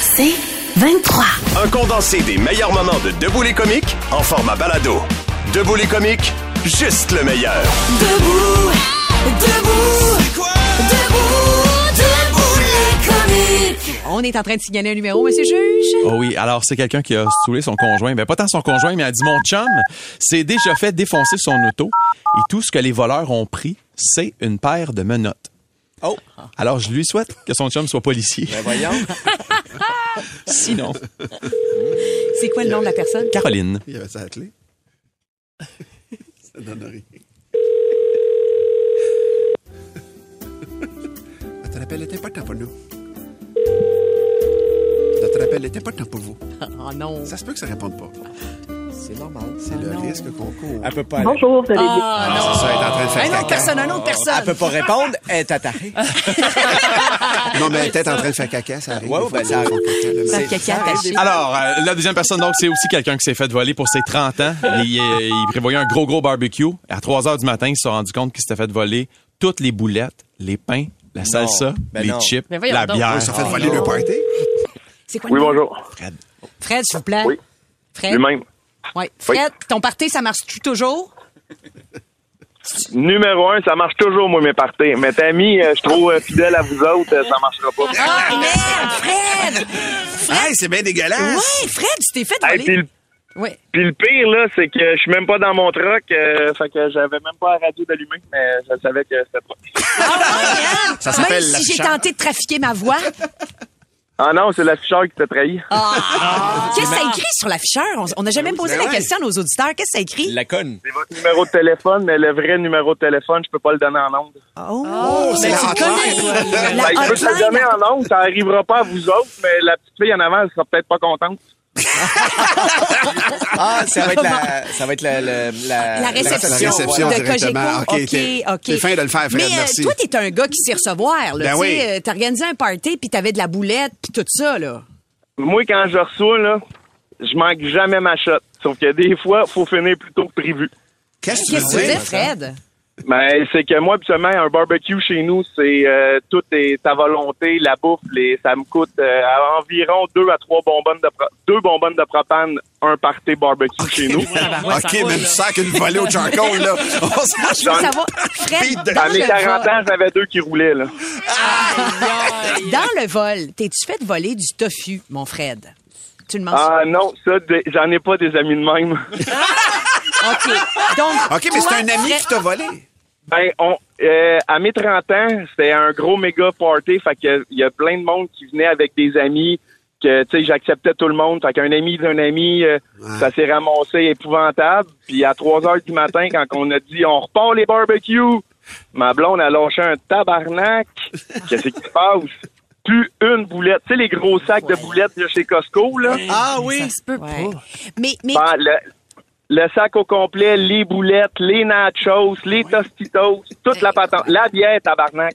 C'est 23. Un condensé des meilleurs moments de Debout les comiques en format balado. Debout les comiques, juste le meilleur. Debout, debout, debout, debout les comiques. On est en train de signaler un numéro, monsieur juge. Oh oui, alors c'est quelqu'un qui a saoulé son conjoint. Ben pas tant son conjoint, mais a dit mon chum s'est déjà fait défoncer son auto et tout ce que les voleurs ont pris, c'est une paire de menottes. Oh, Alors je lui souhaite que son chum soit policier. ben voyons. Sinon, C'est quoi le nom de la personne? Caroline. Il y avait la clé. ça donne rien. Notre appel est important pour nous. Notre appel est important pour vous. Oh non. Ça se peut que ça réponde pas. C'est normal. C'est le risque qu'on court. Elle peut pas. Bonjour, vous allez bien? Ah, C'est ça, elle est en train de faire Un autre caca. personne, un autre personne. Elle peut pas répondre. Elle est attarée. Non, mais elle est peut-être en train de faire caca, ça arrive. Ouais, ben, ça arrive. caca, le Ça mec. fait caca attaché. Alors, euh, la deuxième personne, donc, c'est aussi quelqu'un qui s'est fait voler pour ses 30 ans. Il, euh, il prévoyait un gros, gros barbecue. À 3 heures du matin, il s'est rendu compte qu'il s'était fait voler toutes les boulettes, les pains, la salsa, Ben les non. chips, la donc. bière. Ils se sont fait Oh, voler non. le party. C'est quoi Oui, bonjour. Fred, s'il vous plaît. Oui. Fred. Lui-même. Ouais. Fred, ton party, ça marche-tu toujours? Numéro un, ça marche toujours, moi, mes parties. Mais Tammy, euh, je suis trop euh, fidèle à vous autres, euh, ça marchera pas. Ah, merde, Fred! Hey, c'est bien dégueulasse. Ouais, Fred, tu t'es fait Hey, puis, voler. le, Oui. puis le pire, là, c'est que je suis même pas dans mon truck, euh, fait que j'avais même pas la radio d'allumer, mais je savais que c'était pas. Ah, ouais, hein? Ça s'appelle Même si j'ai tenté de trafiquer ma voix. Ah non, c'est l'afficheur qui t'a trahi. Ah. Qu'est-ce que ça écrit sur l'afficheur? On- On n'a jamais posé Ben la question à nos auditeurs. Qu'est-ce que ça écrit? La conne. C'est votre numéro de téléphone, mais le vrai numéro de téléphone, je peux pas le donner en ondes. Oh, c'est ben, la le hotline. connais. La Ben, je peux te le donner en ondes, ça arrivera pas à vous autres, mais la petite fille en avant, elle sera peut-être pas contente. Ah, ça va être la, ça va être la, la, la, La réception, La réception de directement. Cogeco. OK, OK, fin de le faire, Fred, Mais euh, merci. toi, t'es un gars qui sait recevoir. Là, Ben Tu oui. sais, euh, T'as organisé un party, puis t'avais de la boulette, puis tout ça. là. Moi, quand je reçois, là, je manque jamais ma shot. Sauf que des fois, faut finir plus tôt que prévu. Qu'est-ce que tu Qu'est-ce que tu veux dire? Fred? Ben, c'est que moi, habituellement, un barbecue chez nous, c'est euh, tout est à volonté, la bouffe, les, ça me coûte euh, à environ deux à trois bonbonnes de pro- deux bonbonnes de propane, un party barbecue chez nous. OK, même sens qu'une volée au charcoal, là. On s'en- savoir, Fred, dans À mes le 40 vol, ans, j'avais deux qui roulaient, là. dans le vol, t'es-tu fait voler du tofu, mon Fred? Tu le mentionnes? Ah non, ça, j'en ai pas des amis de même. OK. Donc, OK, mais c'est un ami qui t'a volé. Ben, on, euh, à mes 30 ans, c'était un gros méga party. Fait que il y a plein de monde qui venait avec des amis. Que, tu sais, j'acceptais tout le monde. Fait qu'un ami d'un ami, euh, ça s'est ramassé épouvantable. Puis à 3 heures du matin, quand on a dit on repart les barbecues, ma blonde a lâché un tabarnak. Qu'est-ce qui se passe? Plus une boulette. Tu sais, les gros sacs de boulettes de chez Costco, là? Ah oui. Ça se peut pas. Mais, mais Ben, le, le sac au complet, les boulettes, les nachos, les tostitos, toute la patente. La bière, tabarnak.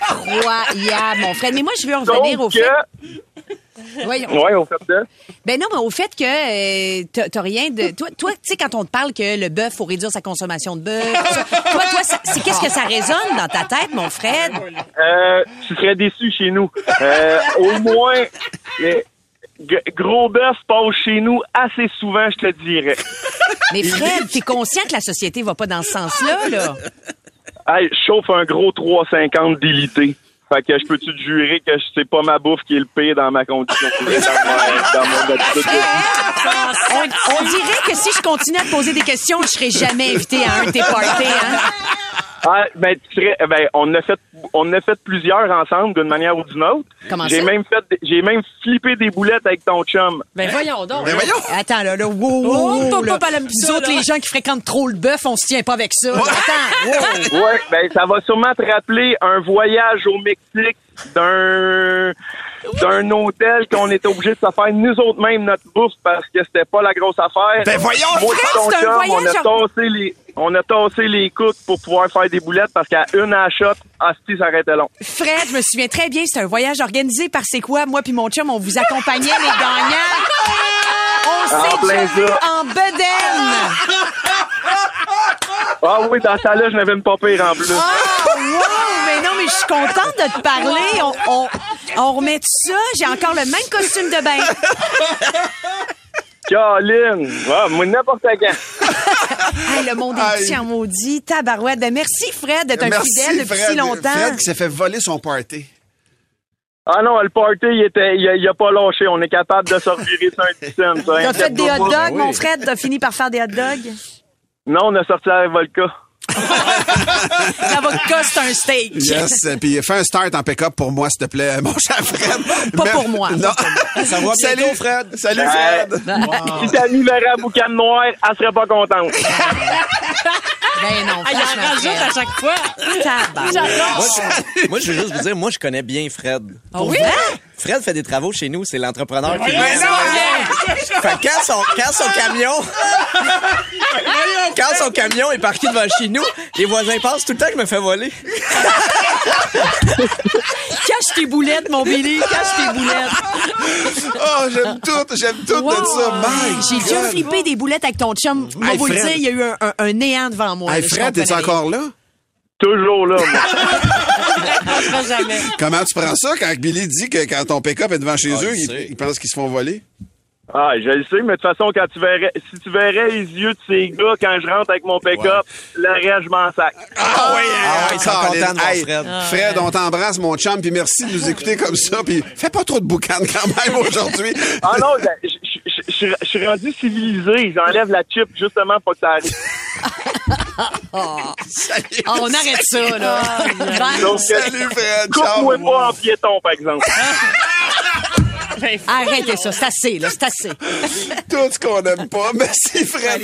incroyable, mon Fred. Mais moi, je veux en revenir au Donc, fait. que- Ouais, au fait de? Ben non, mais au fait que euh, t'as- rien de. Toi, toi tu sais, quand on te parle que le bœuf, faut réduire sa consommation de bœuf. toi, toi, c'est qu'est-ce que ça résonne dans ta tête, mon Fred? Euh, tu serais déçu chez nous. Euh, au moins, gros bœuf passe chez nous assez souvent, je te dirais. Mais Fred, t'es conscient que la société va pas dans ce sens-là, là? Hey, je chauffe un gros 350 délité. Fait que je peux-tu te jurer que c'est pas ma bouffe qui est le pire dans ma condition On, dirait que si je continue à te poser des questions, je serai jamais invité à un de tes hein? Ah, ben, tu serais, ben, on a fait, on a fait plusieurs ensemble d'une manière ou d'une autre. Comment J'ai ça? même fait, j'ai même flippé des boulettes avec ton chum. Ben voyons donc. Mais voyons. Attends, là, là, wow, Oh, wow, pas- wow, là. pas la pizza, Nous autres, là. les gens qui fréquentent trop le bœuf, on se tient pas avec ça. Attends, wow. Ouais, ben, ça va sûrement te rappeler un voyage au Mexique d'un, d'un hôtel qu'on était obligé de se faire nous autres mêmes notre bouffe parce que c'était pas la grosse affaire. Ben voyons, Moi, Fred, et ton c'est un chum, on voyage a tassé les, on a tassé les coudes pour pouvoir faire des boulettes parce qu'à une à shot, asti, ça arrêtait long. Fred, je me souviens très bien, c'est un voyage organisé par C'est quoi? Moi puis mon chum, on vous accompagnait, les gagnants. On s'est en bedaine. Ah oui, dans ça là, je n'avais une pas pire en plus. Wow! Mais non, mais mais je suis contente de te parler. On, on, on remet ça. J'ai encore le même costume de bain. Caroline, ouais, moi, n'importe quand. Hey, le monde est petit en maudit. Tabarouette. Ben, merci, Fred, d'être un Merci, fidèle depuis Fred. si longtemps. Fred qui s'est fait voler son party. Ah non, le party, il, était, il, a, il a pas lâché. On est capable de revirer sur un petit scène, ça. T'as fait des hot dogs, mon Fred? T'as fini par faire des hot dogs? Non, on a sorti avec Volca. La vodka, c'est un steak. Yes. Puis fais un start en pick-up pour moi, s'il te plaît, mon cher Fred. Pas Mais- pour moi. Non. Ça va Salut, Fred. Salut, Ouais. Fred. Si Tammy verrait la boucane noire, elle serait pas contente. Ben non, Il en rajoute à chaque fois. Tabarouette. Moi, je, moi, je veux juste vous dire, moi, je connais bien Fred. Ah oui? Fred fait des travaux chez nous, c'est l'entrepreneur qui Mais non, Fait que quand son, quand son camion, quand son camion est parqué devant chez nous, les voisins passent tout le temps que je me fais voler. Cache tes boulettes, mon Billy. Cache tes boulettes. Oh, j'aime tout, j'aime tout de ça. J'ai déjà flippé des boulettes avec ton chum. Moi, Hey, vous le dire, il y a eu un, un- un néant devant moi. Hey, Fred, t'es encore là? Toujours là, moi. pas jamais. Comment tu prends ça quand Billy dit que quand ton pick-up est devant chez Ah, eux, ils pensent qu'ils se font voler? Ah, je le sais, mais de toute façon, quand tu verrais, si tu verrais les yeux de ces gars quand je rentre avec mon pick-up, le reste, je m'en sac. Ah oui, Ah ouais, ils sont contents de voir Fred. Fred, on t'embrasse, mon chum, puis merci de nous écouter comme ça. Puis fais pas trop de boucan quand même aujourd'hui. Ah non, je- je- suis rendu civilisé. J'enlève la chip justement pour que ça arrive. Salut. Ah, on arrête ça, là. Donc, Salut, Fred. Coupe-moi pas en piéton, par exemple. Arrêtez ça. C'est assez, là. C'est assez. Tout ce qu'on aime pas. Merci, Fred.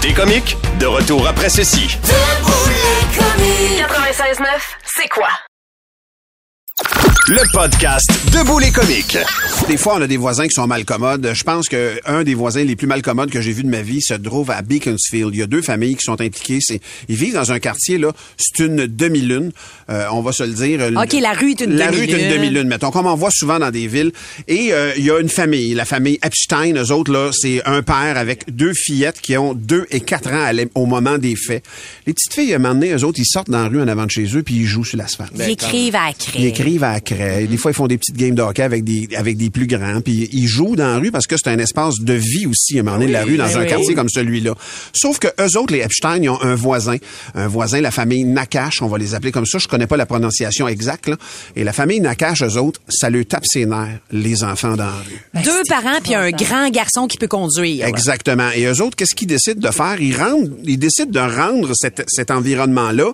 T'es comique? De retour après ceci. 96.9, c'est quoi? Le podcast Debout les comiques. Des fois, on a des voisins qui sont malcommodes. Je pense que un des voisins les plus malcommodes que j'ai vu de ma vie se trouve à Beaconsfield. Il y a deux familles qui sont impliquées. C'est, ils vivent dans un quartier, là. C'est une demi-lune. Euh, on va se le dire. OK, la rue est une La rue est une demi-lune. demi-lune, mettons, comme on voit souvent dans des villes. Et euh, il y a une famille, la famille Epstein. Eux autres, là, c'est un père avec deux fillettes qui ont deux et quatre ans au moment des faits. Les petites filles, à un moment donné, eux autres, ils sortent dans la rue en avant de chez eux puis ils jouent sur l'asphalte. Ils écrivent à la Ils craie. écrivent à la craie. Des fois, ils font des petites games de hockey avec des, avec des plus grands. Puis ils jouent dans la rue parce que c'est un espace de vie aussi, à un moment donné, la rue, dans ben un oui. quartier comme celui-là. Sauf que eux autres, les Epstein, ils ont un voisin. Un voisin, la famille Nakash, on va les appeler comme ça. Je connais pas la prononciation exacte, là. Et la famille Nakash, eux autres, ça leur tape ses nerfs, les enfants dans la rue. Deux parents puis un grand garçon qui peut conduire. Exactement. Et eux autres, qu'est-ce qu'ils décident de faire? Ils rendent, ils décident de rendre cet, cet environnement-là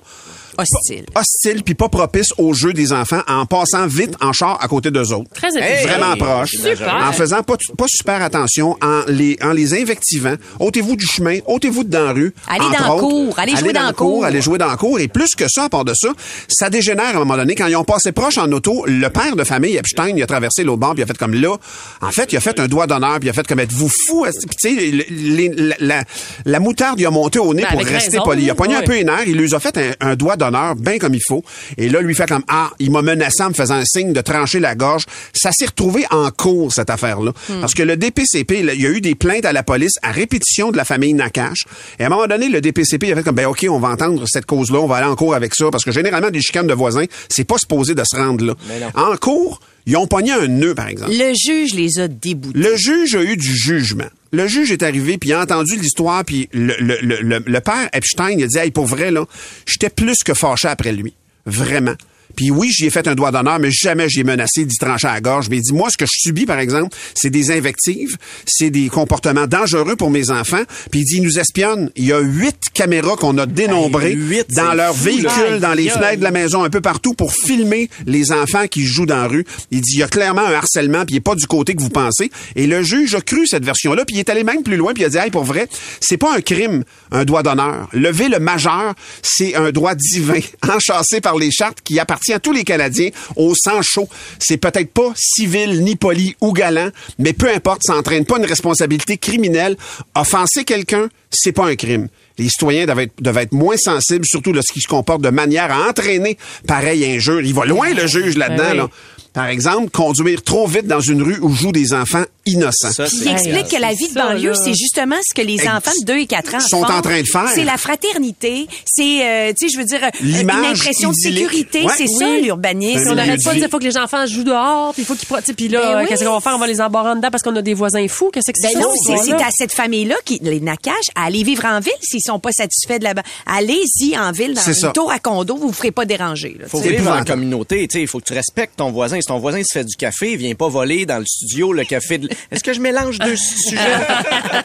Hostile. hostile puis pas propice au jeu des enfants en passant vite en char à côté d'eux autres. Très efficace. Vraiment proche. Super. En faisant pas, pas super attention, en les, en les invectivant. Ôtez-vous du chemin, ôtez-vous de dans la rue. Allez dans le autres. cours, allez jouer dans le cours. Allez jouer dans le cours. Et plus que ça, à part de ça, ça dégénère à un moment donné. Quand ils ont passé proche en auto, le père de famille, Epstein, il a traversé l'autre bord, puis il a fait comme là. En fait, il a fait un doigt d'honneur, puis il a fait comme êtes-vous fou? Tu sais, le- les- la, la, la moutarde, il a monté au nez Ben, pour rester raison, poli. Il a pogné un peu les nerfs, il lui a fait un, un doigt d'honneur bien comme il faut. Et là, lui fait comme ah, il m'a menacé en me faisant un signe de trancher la gorge. Ça s'est retrouvé en cours cette affaire-là, parce que le DPCP, il y a eu des plaintes à la police à répétition de la famille Nakash. Et à un moment donné, le DPCP il a fait comme ben ok, on va entendre cette cause-là, on va aller en cours avec ça, parce que généralement des chicanes de voisins, c'est pas supposé de se rendre là. En cours, ils ont pogné un nœud par exemple. Le juge les a déboutés. Le juge a eu du jugement. Le juge est arrivé, puis il a entendu l'histoire, puis le, le, le, le- père Epstein, il a dit, hey, pour vrai, là, j'étais plus que fâché après lui. Vraiment. Puis oui, j'y ai fait un doigt d'honneur, mais jamais j'y ai menacé d'y trancher à la gorge. Mais il dit, moi, ce que je subis, par exemple, c'est des invectives, c'est des comportements dangereux pour mes enfants. Puis il dit, ils nous espionnent. Il y a huit caméras qu'on a dénombrées Hey, dans c'est leur fou, véhicule, là. dans les fenêtres de la maison, un peu partout, pour filmer les enfants qui jouent dans la rue. Il dit, il y a clairement un harcèlement, puis il est pas du côté que vous pensez. Et le juge a cru cette version-là, puis il est allé même plus loin, puis il a dit, hey, pour vrai, c'est pas un crime, un droit d'honneur. Lever le majeur, c'est un droit divin, enchâssé par les chartes qui à tous les Canadiens au sang chaud. C'est peut-être pas civil, ni poli ou galant, mais peu importe, ça entraîne pas une responsabilité criminelle. Offenser quelqu'un, c'est pas un crime. Les citoyens devaient être, devaient être moins sensibles, surtout lorsqu'ils se comportent de manière à entraîner pareil injure. Il va loin, le juge, là-dedans. Ben là. Par exemple, conduire trop vite dans une rue où jouent des enfants innocent. Ça, Puis c'est- il explique que la vie de ça, banlieue, là. c'est justement ce que les Ex- enfants de 2 et 4 ans sont font. en train de faire. C'est la fraternité, c'est, euh, tu sais, je veux dire, euh, une impression de sécurité. Ouais. c'est ça, l'urbanisme. On n'arrête pas de dire vie. faut que les enfants jouent dehors, puis il faut qu'ils sais, puis là Ben euh, oui. qu'est-ce qu'on va faire? On va les embarrer en dedans parce qu'on a des voisins fous. Qu'est-ce que c'est Ben ça, c'est à cette famille-là qui les nakache à aller vivre en ville s'ils sont pas satisfaits de la Allez-y en ville dans C'est ça. une tour à condo, vous vous ferez pas déranger. Là, Faut vivre en communauté, tu sais, il faut que tu respectes ton voisin. Si ton voisin se fait du café, viens pas voler dans le studio le café de... Est-ce que je mélange deux sujets?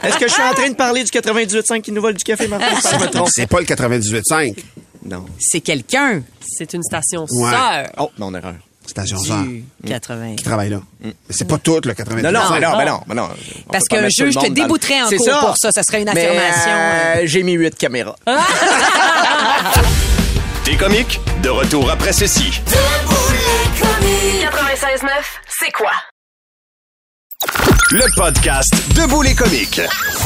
Est-ce que je suis en train de parler du 98.5 qui nous vole du café, Martin? Si je me trompe. C'est pas le 98.5. Non. C'est quelqu'un. C'est une station Ouais. sœur. Oh, mon erreur. Station Sœur du 80. qui travaille là. Mais c'est pas tout le 98.5. Non, non, mais non, mais non, mais non. On Parce le juge te débouterait en C'est cours pour ça. Ça serait une Mais, affirmation. euh, j'ai mis huit caméras. T'es comique? De retour après ceci. 96.9, c'est quoi? Le podcast Debout les comiques.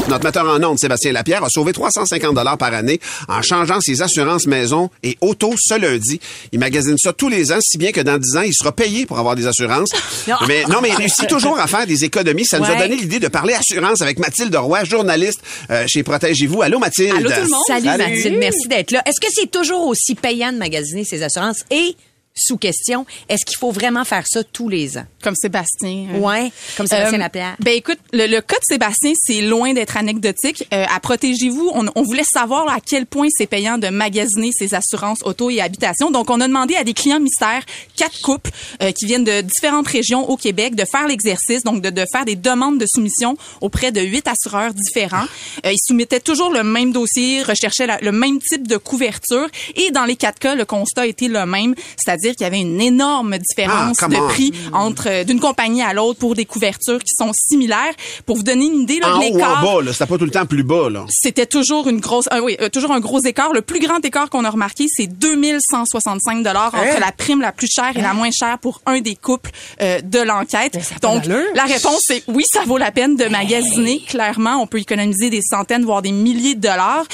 Notre metteur en ondes, Sébastien Lapierre, a sauvé 350 dollars par année en changeant ses assurances maison et auto ce lundi. Il magasine ça tous les ans, si bien que dans 10 ans, il sera payé pour avoir des assurances. Non. Mais non, mais il réussit toujours à faire des économies. Ça nous a donné l'idée de parler assurance avec Mathilde Roy, journaliste euh, chez Protégez-vous. Allô, Mathilde. Allô tout le monde. Salut, Salut. Mathilde, merci d'être là. Est-ce que c'est toujours aussi payant de magasiner ses assurances et sous question, est-ce qu'il faut vraiment faire ça tous les ans? Comme Sébastien. euh. Ouais, comme Sébastien Euh, Lapierre. Ben écoute, le, le cas de Sébastien, c'est loin d'être anecdotique. Euh, à Protégez-vous, on, on voulait savoir là, à quel point c'est payant de magasiner ses assurances auto et habitation. Donc, on a demandé à des clients mystères, quatre couples euh, qui viennent de différentes régions au Québec, de faire l'exercice, donc de, de faire des demandes de soumission auprès de huit assureurs différents. Euh, ils soumettaient toujours le même dossier, recherchaient la- le même type de couverture. Et dans les quatre cas, le constat était le même, c'est-à-dire qu'il y avait une énorme différence Ah, de prix entre euh, d'une compagnie à l'autre pour des couvertures qui sont similaires. Pour vous donner une idée, là, En haut ou l'écart, en bas, là. C'était pas tout le temps plus bas, là. c'était toujours une grosse, euh, oui, euh, toujours un gros écart. Le plus grand écart qu'on a remarqué, c'est 2165 dollars Hein? entre la prime la plus chère et la moins chère pour un des couples euh, de l'enquête. Donc, la réponse c'est oui, ça vaut la peine de magasiner. Clairement, on peut économiser des centaines, voire des milliers de dollars.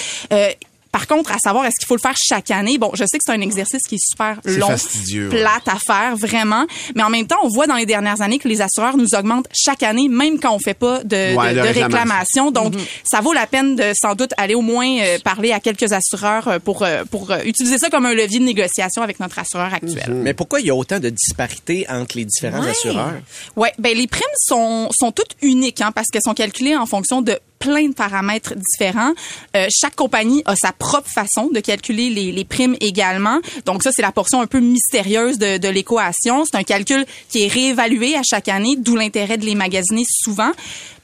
Par contre, à savoir, est-ce qu'il faut le faire chaque année? Bon, je sais que c'est un exercice qui est super long, fastidieux, ouais. plate à faire, vraiment. Mais en même temps, on voit dans les dernières années que les assureurs nous augmentent chaque année, même quand on fait pas de, Ouais, de- de de réclamation. réclamation. Donc, ça vaut la peine de sans doute aller au moins euh, parler à quelques assureurs euh, pour euh, pour euh, utiliser ça comme un levier de négociation avec notre assureur actuel. Mm. Mais pourquoi il y a autant de disparités entre les différents Ouais. assureurs? Ouais, ben les primes sont sont toutes uniques hein, parce qu'elles sont calculées en fonction de plein de paramètres différents. Euh, chaque compagnie a sa propre façon de calculer les, primes également. Donc ça, c'est la portion un peu mystérieuse de, de l'équation. C'est un calcul qui est réévalué à chaque année, d'où l'intérêt de les magasiner souvent.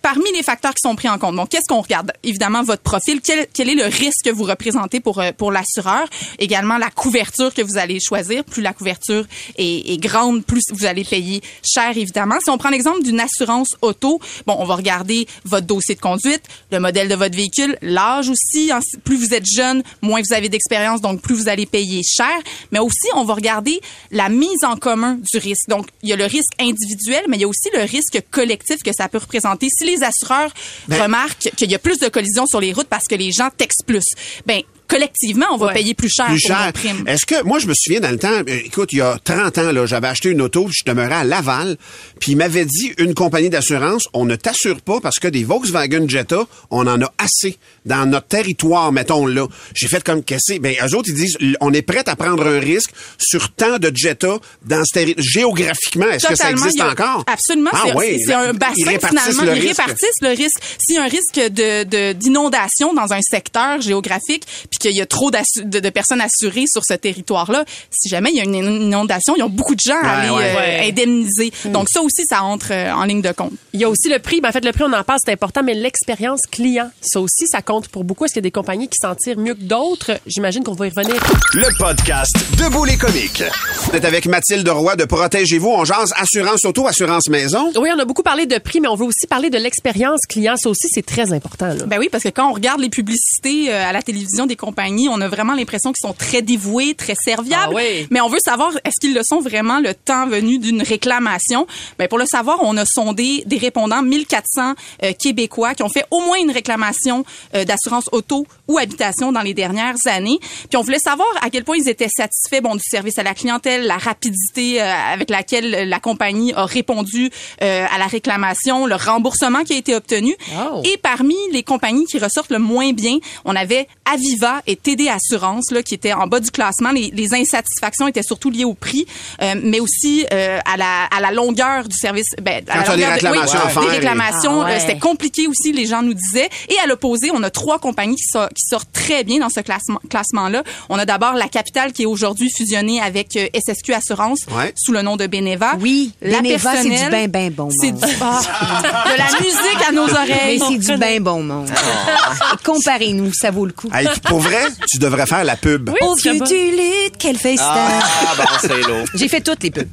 Parmi les facteurs qui sont pris en compte, donc qu'est-ce qu'on regarde? Évidemment, votre profil. Quel, quel est le risque que vous représentez pour euh, pour l'assureur? Également, la couverture que vous allez choisir. Plus la couverture est, grande, plus vous allez payer cher, évidemment. Si on prend l'exemple d'une assurance auto, bon, on va regarder votre dossier de conduite, le modèle de votre véhicule, l'âge aussi. Plus vous êtes jeune, moins vous avez d'expérience, donc plus vous allez payer cher. Mais aussi, on va regarder la mise en commun du risque. Donc, il y a le risque individuel, mais il y a aussi le risque collectif que ça peut représenter. Les assureurs Ben- remarquent qu'il y a plus de collisions sur les routes parce que les gens textent plus, ben collectivement, on va Ouais. payer plus cher plus pour nos cher. primes. Est-ce que moi je me souviens dans le temps, euh, écoute, il y a 30 ans là, j'avais acheté une auto, je demeurais à Laval, puis il m'avait dit une compagnie d'assurance, on ne t'assure pas parce que des Volkswagen Jetta, on en a assez dans notre territoire, mettons là. J'ai fait comme casser. Ben eux autres ils disent on est prêt à prendre un risque sur tant de Jetta dans ce terri- géographiquement, est-ce que ça existe a- encore? Absolument. Ah c'est oui, un bassin ils finalement. le ils risque. répartissent le risque. S'il y a un risque de de- d'inondation dans un secteur géographique, puis qu'il y a trop de, de personnes assurées sur ce territoire-là, si jamais il y a une inondation, ils ont beaucoup de gens à Ouais, aller ouais. euh, Ouais. indemniser. Donc ça aussi, ça entre euh, en ligne de compte. Il y a aussi le prix. Ben, en fait, le prix, on en parle, c'est important, mais l'expérience client, ça aussi, ça compte pour beaucoup. Est-ce qu'il y a des compagnies qui s'en tirent mieux que d'autres? J'imagine qu'on va y revenir. Le podcast Debout les comiques. On est avec Mathilde Roy de Protégez-vous, on jase assurance auto, assurance maison. Oui, on a beaucoup parlé de prix, mais on veut aussi parler de l'expérience client. Ça aussi, c'est très important. Là. Ben oui, parce que quand on regarde les publicités euh, à la télévision des, com- compagnie. On a vraiment l'impression qu'ils sont très dévoués, très serviables. Ah oui. Mais on veut savoir, est-ce qu'ils le sont vraiment le temps venu d'une réclamation? Ben, pour le savoir, on a sondé des répondants, 1400 euh, Québécois qui ont fait au moins une réclamation euh, d'assurance auto ou habitation dans les dernières années. Puis on voulait savoir à quel point ils étaient satisfaits bon, du service à la clientèle, la rapidité euh, avec laquelle la compagnie a répondu euh, à la réclamation, le remboursement qui a été obtenu. Oh. Et parmi les compagnies qui ressortent le moins bien, on avait Aviva et TD Assurance là, qui étaient en bas du classement. Les, les insatisfactions étaient surtout liées au prix, euh, mais aussi euh, à, la, à la longueur du service. Ben, à Quand la tu as des longueur de- réclamations à des réclamations, Ah ouais. euh, c'était compliqué aussi, les gens nous disaient. Et à l'opposé, on a trois compagnies qui, sor- qui sortent très bien dans ce classement, classement-là. On a d'abord la capitale qui est aujourd'hui fusionnée avec euh, SSQ Assurance Ouais. sous le nom de Beneva. Oui, la Beneva, c'est du ben, ben bon C'est du, ah, de la musique à nos Mais oreilles. c'est du bien bon monde. Comparez-nous, ça vaut le coup. Hey, puis pour vrai, tu devrais faire la pub. Au tu serais vieux bon. du lutte, quel festin. Ah, bon, c'est lourd. J'ai fait toutes les pubs.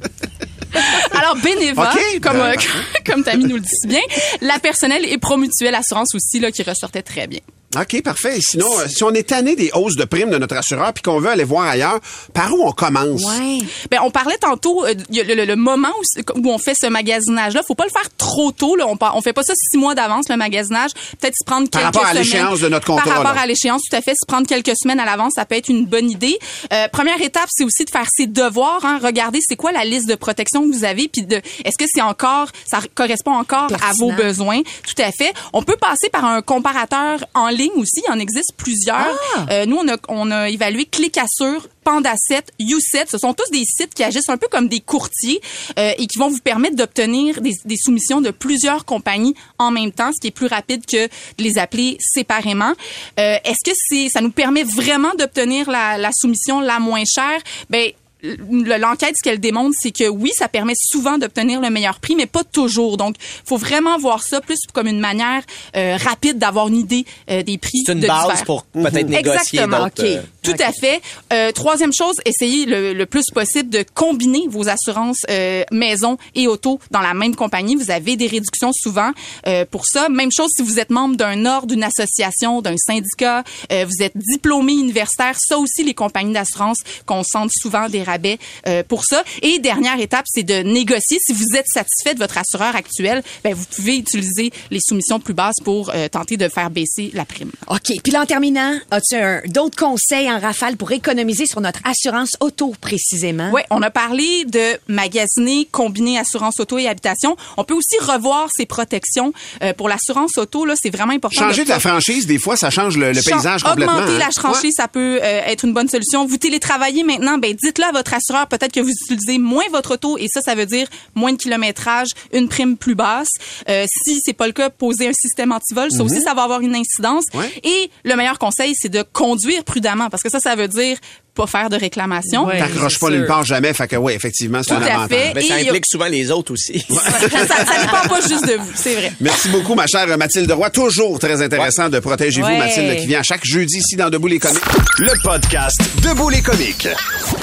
Alors, Beneva, comme, euh, comme Tammy nous le dit si bien, la personnelle et Promutuelle Assurance aussi, là, qui ressortait très bien. OK, parfait. Sinon, euh, si on est tanné des hausses de primes de notre assureur puis qu'on veut aller voir ailleurs, par où on commence? Ouais. Ben, on parlait tantôt euh, le, le- le moment où, où on fait ce magasinage-là. Faut pas le faire trop tôt. Là. On, on fait pas ça six mois d'avance, le magasinage. Peut-être se prendre Par quelques rapport à semaines. l'échéance de notre contrat, Par rapport là. à l'échéance, tout à fait. Se prendre quelques semaines à l'avance, ça peut être une bonne idée. Euh, première étape, c'est aussi de faire ses devoirs. Hein. Regardez c'est quoi la liste de protection que vous avez. Puis de, est-ce que c'est encore, ça correspond encore à vos besoins? Tout à fait. On peut passer par un comparateur en ligne aussi. Il en existe plusieurs. Ah! Euh, nous, on a, on a évalué Clicassure, Pandasset, YouSet. Ce sont tous des sites qui agissent un peu comme des courtiers euh, et qui vont vous permettre d'obtenir des, des soumissions de plusieurs compagnies en même temps, ce qui est plus rapide que de les appeler séparément. Euh, Est-ce que c'est, ça nous permet vraiment d'obtenir la, la soumission la moins chère? Ben, l'enquête, ce qu'elle démontre, c'est que oui, ça permet souvent d'obtenir le meilleur prix, mais pas toujours. Donc, faut vraiment voir ça plus comme une manière euh, rapide d'avoir une idée euh, des prix. C'est une de base pour peut-être négocier Exactement. OK. euh, Tout à fait. Euh, troisième chose, essayez le, le plus possible de combiner vos assurances euh, maison et auto dans la même compagnie. Vous avez des réductions souvent euh, pour ça. Même chose si vous êtes membre d'un ordre, d'une association, d'un syndicat, euh, vous êtes diplômé universitaire. Ça aussi, les compagnies d'assurance consentent souvent des rabais euh, pour ça. Et dernière étape, c'est de négocier. Si vous êtes satisfait de votre assureur actuel, ben, vous pouvez utiliser les soumissions plus basses pour euh, tenter de faire baisser la prime. OK. Puis là, en terminant, as-tu d'autres conseils en rafale pour économiser sur notre assurance auto, précisément? Oui, on a parlé de magasiner, combiner assurance auto et habitation. On peut aussi revoir ses protections euh, pour l'assurance auto. Là, c'est vraiment important. Changer de la franchise, des fois, ça change le, le Chan- paysage complètement. Augmenter hein? la franchise, ça peut euh, être une bonne solution. Vous télétravaillez maintenant, ben dites-le à votre assureur. Peut-être que vous utilisez moins votre auto et ça, ça veut dire moins de kilométrage, une prime plus basse. Euh, si c'est pas le cas, posez un système antivol. Ça aussi, ça va avoir une incidence. Mhm. Ouais. Et le meilleur conseil, c'est de conduire prudemment parce que ça, ça veut dire pas faire de réclamation. Ouais. T'accroches pas nulle part jamais, fait que oui, effectivement, c'est Tout un à avantage. fait. Mais ça a- implique souvent les autres aussi. ça, ça dépend pas juste de vous, c'est vrai. Merci beaucoup, ma chère Mathilde Roy. Toujours très intéressant de Protégez-vous, Ouais. Mathilde, qui vient chaque jeudi ici dans Debout les comiques. Le podcast Debout les comiques.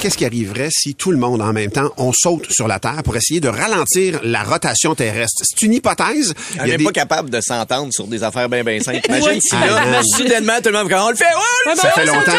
Qu'est-ce qui arriverait si tout le monde, en même temps, on saute sur la Terre pour essayer de ralentir la rotation terrestre? C'est une hypothèse. On n'est des- pas capable de s'entendre sur des affaires bien, bien simples. Imagine si là, Ah, soudainement, tout le monde, on le fait, ouais, Ça fait longtemps,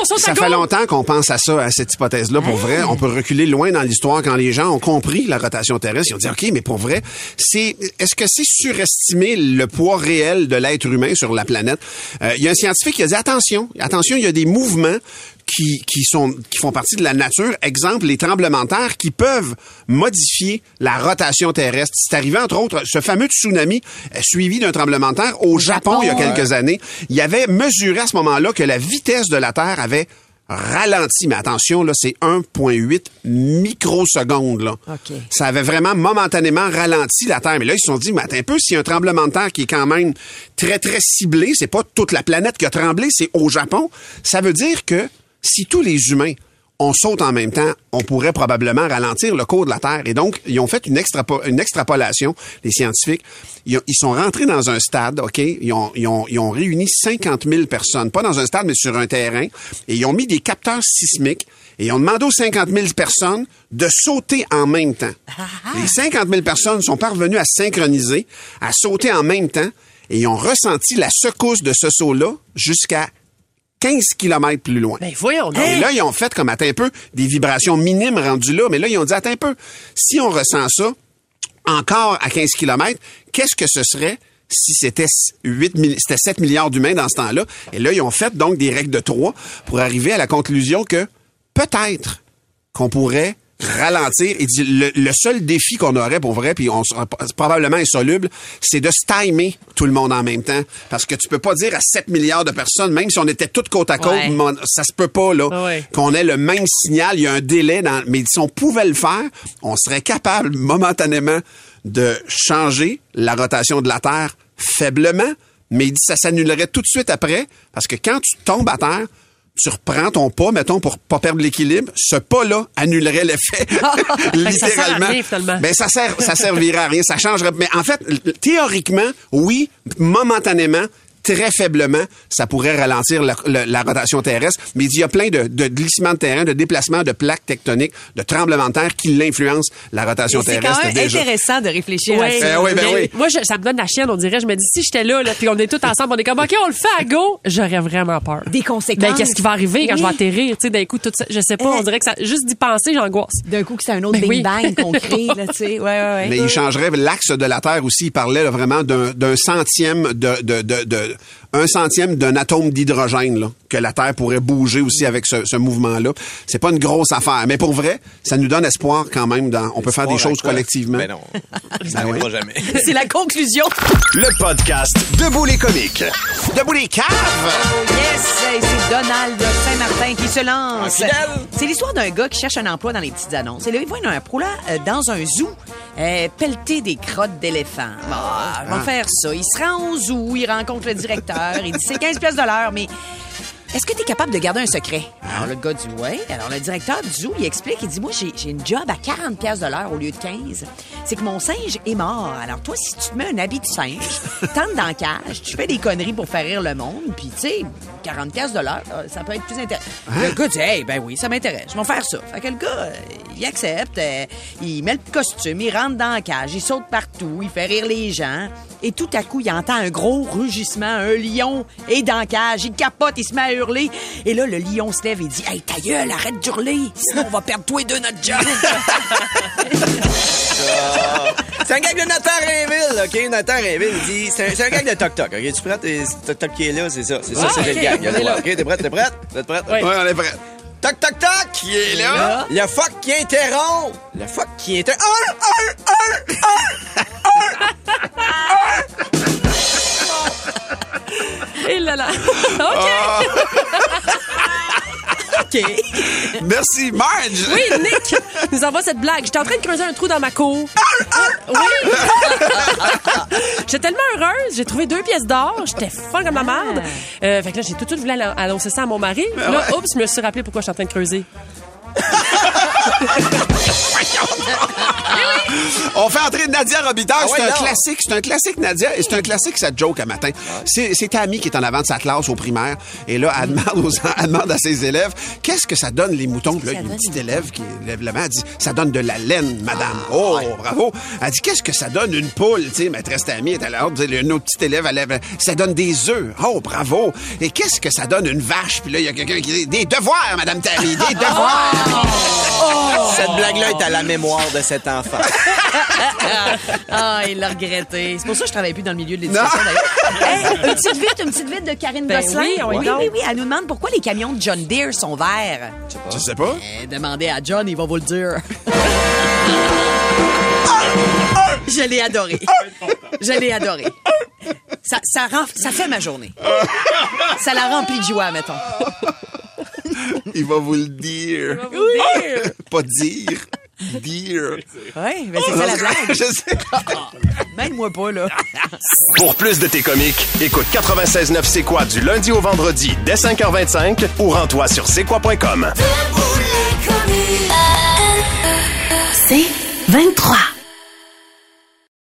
on saute à ça fait longtemps qu'on pense à ça, à cette hypothèse-là. Pour vrai, on peut reculer loin dans l'histoire quand les gens ont compris la rotation terrestre. Ils ont dit, OK, mais pour vrai, c'est, est-ce que c'est surestimer le poids réel de l'être humain sur la planète? Euh, Il y a un scientifique qui a dit, attention, attention, il y a des mouvements qui, qui sont, qui font partie de la nature. Exemple, les tremblements de terre qui peuvent modifier la rotation terrestre. C'est arrivé, entre autres, ce fameux tsunami euh, suivi d'un tremblement de terre au Japon, il y a quelques années. Il avait mesuré à ce moment-là que la vitesse de la Terre avait ralenti. Mais attention, là, c'est 1,8 microsecondes, là. Ça avait vraiment momentanément ralenti la Terre. Mais là, ils se sont dit, mais attends un peu, s'il y a un tremblement de terre qui est quand même très, très ciblé, c'est pas toute la planète qui a tremblé, c'est au Japon. Ça veut dire que si tous les humains on saute en même temps, on pourrait probablement ralentir le cours de la Terre. Et donc, ils ont fait une, extrapo- une extrapolation, les scientifiques. Ils, ont- ils sont rentrés dans un stade, OK? Ils ont, ils, ont, ils ont réuni 50 000 personnes, pas dans un stade, mais sur un terrain. Et ils ont mis des capteurs sismiques et ils ont demandé aux 50 000 personnes de sauter en même temps. Les 50 000 personnes sont parvenues à synchroniser, à sauter en même temps et ils ont ressenti la secousse de ce saut-là jusqu'à 15 km plus loin. Ben voyons donc. Et là, ils ont fait comme, attends un peu, des vibrations minimes rendues là, mais là, ils ont dit, attends un peu, si on ressent ça encore à 15 km, qu'est-ce que ce serait si c'était 8 mi- c'était 7 milliards d'humains dans ce temps-là? Et là, ils ont fait donc des règles de 3 pour arriver à la conclusion que peut-être qu'on pourrait ralentir. Et dit, le, le seul défi qu'on aurait pour vrai, puis on sera probablement insoluble, c'est de stymer tout le monde en même temps. Parce que tu peux pas dire à 7 milliards de personnes, même si on était toutes côte à côte, Ouais. ça se peut pas, là, Ah ouais. qu'on ait le même signal. Il y a un délai dans, mais si on pouvait le faire, on serait capable momentanément de changer la rotation de la Terre faiblement, mais il dit ça s'annulerait tout de suite après, parce que quand tu tombes à terre, tu reprends ton pas, mettons, pour pas perdre l'équilibre, ce pas-là annulerait l'effet, que ça sert à littéralement. finalement. Ben, ça sert, ça servirait à rien, ça changerait. Mais en fait, théoriquement, oui, momentanément, très faiblement, ça pourrait ralentir la, la- la rotation terrestre. Mais il y a plein de, de glissements de terrain, de déplacements, de plaques tectoniques, de tremblements de terre qui l'influencent, la rotation C'est terrestre. quand même déjà. intéressant de réfléchir à ça. Ben oui, ben oui. Moi, je- ça me donne la chienne, on dirait. Je me dis, si j'étais là, là, puis on est tous ensemble, on est comme, OK, on le fait à go, j'aurais vraiment peur. Des conséquences. Ben, qu'est-ce qui va arriver quand Oui. je vais atterrir? Tu sais, d'un coup, tout ça, je sais pas, on dirait que ça, juste d'y penser, j'angoisse. D'un coup, que c'est un autre Ben oui. Big Bang qu'on crée, là, tu sais. Ouais, ouais, ouais. Mais il changerait l'axe de la Terre aussi. Il parlait là, vraiment d'un d'un centième de, de, de, de- un centième d'un atome d'hydrogène là, que la Terre pourrait bouger aussi avec ce, ce mouvement-là. C'est pas une grosse affaire, mais pour vrai, ça nous donne espoir quand même. Dans, on peut faire des choses collectivement. Ben non. Ça n'arrivera jamais. C'est la conclusion. Le podcast Debout les comiques. Debout les caves! Yes, c'est Donald de Saint-Martin qui se lance. C'est l'histoire d'un gars qui cherche un emploi dans les petites annonces. Et là, il voit un pro là euh, dans un zoo euh, pelleter des crottes d'éléphants. On va faire ça. Il se rend au zoo, il rencontre le directeur, il dit c'est 15 pièces de l'heure, mais est-ce que tu es capable de garder un secret? Alors le gars dit ouais. Alors le directeur du zoo, il explique, il dit moi j'ai une job à 40 pièces de l'heure au lieu de 15. C'est que mon singe est mort. Alors toi si tu te mets un habit de singe, t'entres dans la cage, tu fais des conneries pour faire rire le monde, puis tu sais 40 pièces de l'heure, euh, ça peut être plus intéressant. Le gars dit hey ben oui, ça m'intéresse, je vais faire ça. Fait que le gars euh, il accepte, euh, il met le costume, il rentre dans la cage, il saute partout, il fait rire les gens et tout à coup il entend un gros rugissement, un lion est dans la cage, il capote, il se met à hurler et là le lion se lève et dit hey ta gueule, arrête d'hurler, sinon on va perdre tous les deux notre job. C'est un gag de Nathan Rainville, OK? Nathan Rainville, il dit... C'est un, un gag de Toc Toc, OK? Tu prêtes? Et ce Toc Toc qui est là, c'est ça. C'est ça, Ah, c'est ok, le gag. Il. OK, t'es prête? T'es prête? Vous êtes prête? Oui. Ouais, on est prêt. Toc Toc Toc! Qui est là? Le fuck qui interrompt! Le fuck qui interrompt! Un, un, Et là là. OK. OK. Merci, Marge! Oui, Nick nous envoie cette blague. J'étais en train de creuser un trou dans ma cour. Oui. J'étais tellement heureuse. J'ai trouvé deux pièces d'or. J'étais folle comme la merde. Euh, fait que là, j'ai tout de suite voulu annoncer ça à mon mari. Là, oups, je me suis rappelé pourquoi je suis en train de creuser. On fait entrer Nadia Robitaille. Ah c'est un non. classique. C'est un classique, Nadia. Et c'est un classique, cette joke à matin. C'est c'est Tammy qui est en avant de sa classe au primaire. Et là, elle demande, aux, elle demande à ses élèves qu'est-ce que ça donne, les moutons. Puis là, il y a une petite élève qui lève la main. Elle dit ça donne de la laine, madame. oh, bravo. Elle dit qu'est-ce que ça donne, une poule? Tu sais, maîtresse Tammy est à la honte. Une autre petite élève, elle lève. Ça donne des œufs. Oh, bravo. Et qu'est-ce que ça donne, une vache? Puis là, il y a quelqu'un qui dit des devoirs, madame Tammy. Des devoirs. Cette blague-là est à la mémoire de cet enfant. Ah, il l'a regretté. C'est pour ça que je travaille plus dans le milieu de l'éducation, d'ailleurs. Hey, une petite vite, une petite vite de Karine Ben Gosselin. oui, oui, oui, oui. Elle nous demande pourquoi les camions de John Deere sont verts. Je sais pas. Eh, demandez à John, il va vous le dire. Je l'ai adoré. Je l'ai adoré. Ça, ça, rend- ça fait ma journée. Ça la remplit de joie, mettons. Il va vous le dire. Pas dire. Dire. Oui, mais c'est ça la blague. Je sais. Même moi pas, là. Pour plus de tes comiques, écoute 96.9 C'est quoi du lundi au vendredi dès 5h25 ou rends-toi sur c'est quoi.com. C'est 23.